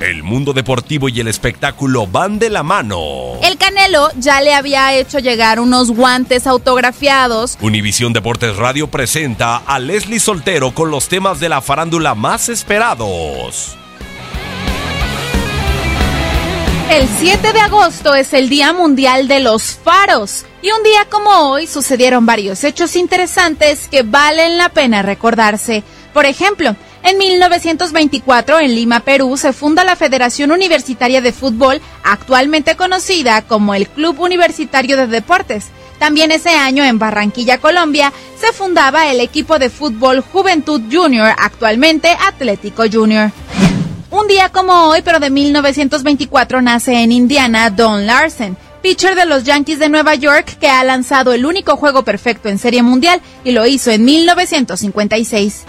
El mundo deportivo y el espectáculo van de la mano. El Canelo ya le había hecho llegar unos guantes autografiados. Univisión Deportes Radio presenta a Leslie Soltero con los temas de la farándula más esperados. El 7 de agosto es el Día Mundial de los Faros. Y un día como hoy sucedieron varios hechos interesantes que valen la pena recordarse. Por ejemplo, en 1924, en Lima, Perú, se funda la Federación Universitaria de Fútbol, actualmente conocida como el Club Universitario de Deportes. También ese año, en Barranquilla, Colombia, se fundaba el equipo de fútbol Juventud Junior, actualmente Atlético Junior. Un día como hoy, pero de 1924, nace en Indiana Don Larsen, pitcher de los Yankees de Nueva York que ha lanzado el único juego perfecto en Serie Mundial y lo hizo en 1956.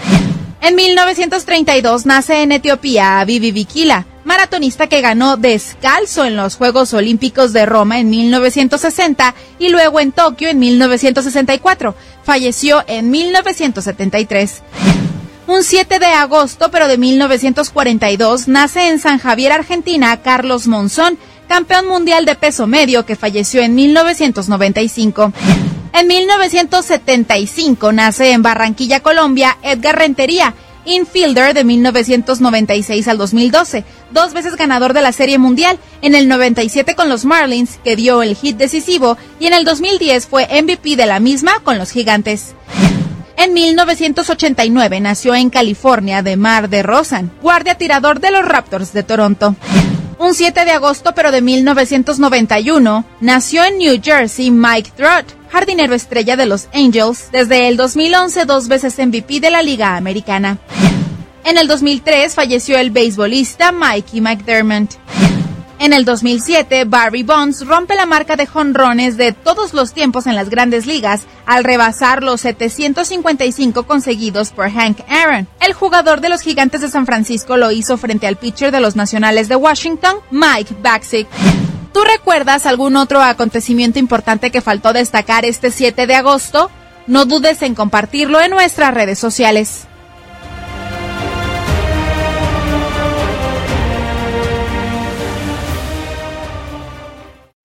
En 1932 nace en Etiopía Abibi Bikila, maratonista que ganó descalzo en los Juegos Olímpicos de Roma en 1960 y luego en Tokio en 1964. Falleció en 1973. Un 7 de agosto, pero de 1942, nace en San Javier, Argentina, Carlos Monzón, campeón mundial de peso medio que falleció en 1995. En 1975 nace en Barranquilla, Colombia, Edgar Rentería, infielder de 1996 al 2012, dos veces ganador de la Serie Mundial, en el 97 con los Marlins, que dio el hit decisivo, y en el 2010 fue MVP de la misma con los Gigantes. En 1989 nació en California de Mar de Rosan, guardia tirador de los Raptors de Toronto. Un 7 de agosto pero de 1991 nació en New Jersey Mike Trout, jardinero estrella de los Angels, desde el 2011 dos veces MVP de la Liga Americana. En el 2003 falleció el beisbolista Mikey McDermott. En el 2007, Barry Bonds rompe la marca de jonrones de todos los tiempos en las grandes ligas al rebasar los 755 conseguidos por Hank Aaron. El jugador de los Gigantes de San Francisco lo hizo frente al pitcher de los Nacionales de Washington, Mike Baxick. ¿Tú recuerdas algún otro acontecimiento importante que faltó destacar este 7 de agosto? No dudes en compartirlo en nuestras redes sociales.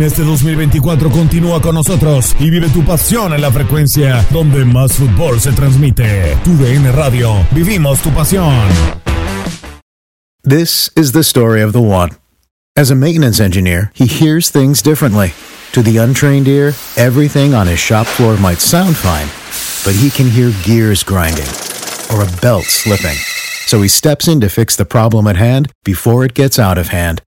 En este 2024 continúa con nosotros y vive tu pasión en la frecuencia donde más fútbol se transmite. Radio. Vivimos tu pasión. This is the story of the one. As a maintenance engineer, he hears things differently. To the untrained ear, everything on his shop floor might sound fine, but he can hear gears grinding or a belt slipping. So he steps in to fix the problem at hand before it gets out of hand.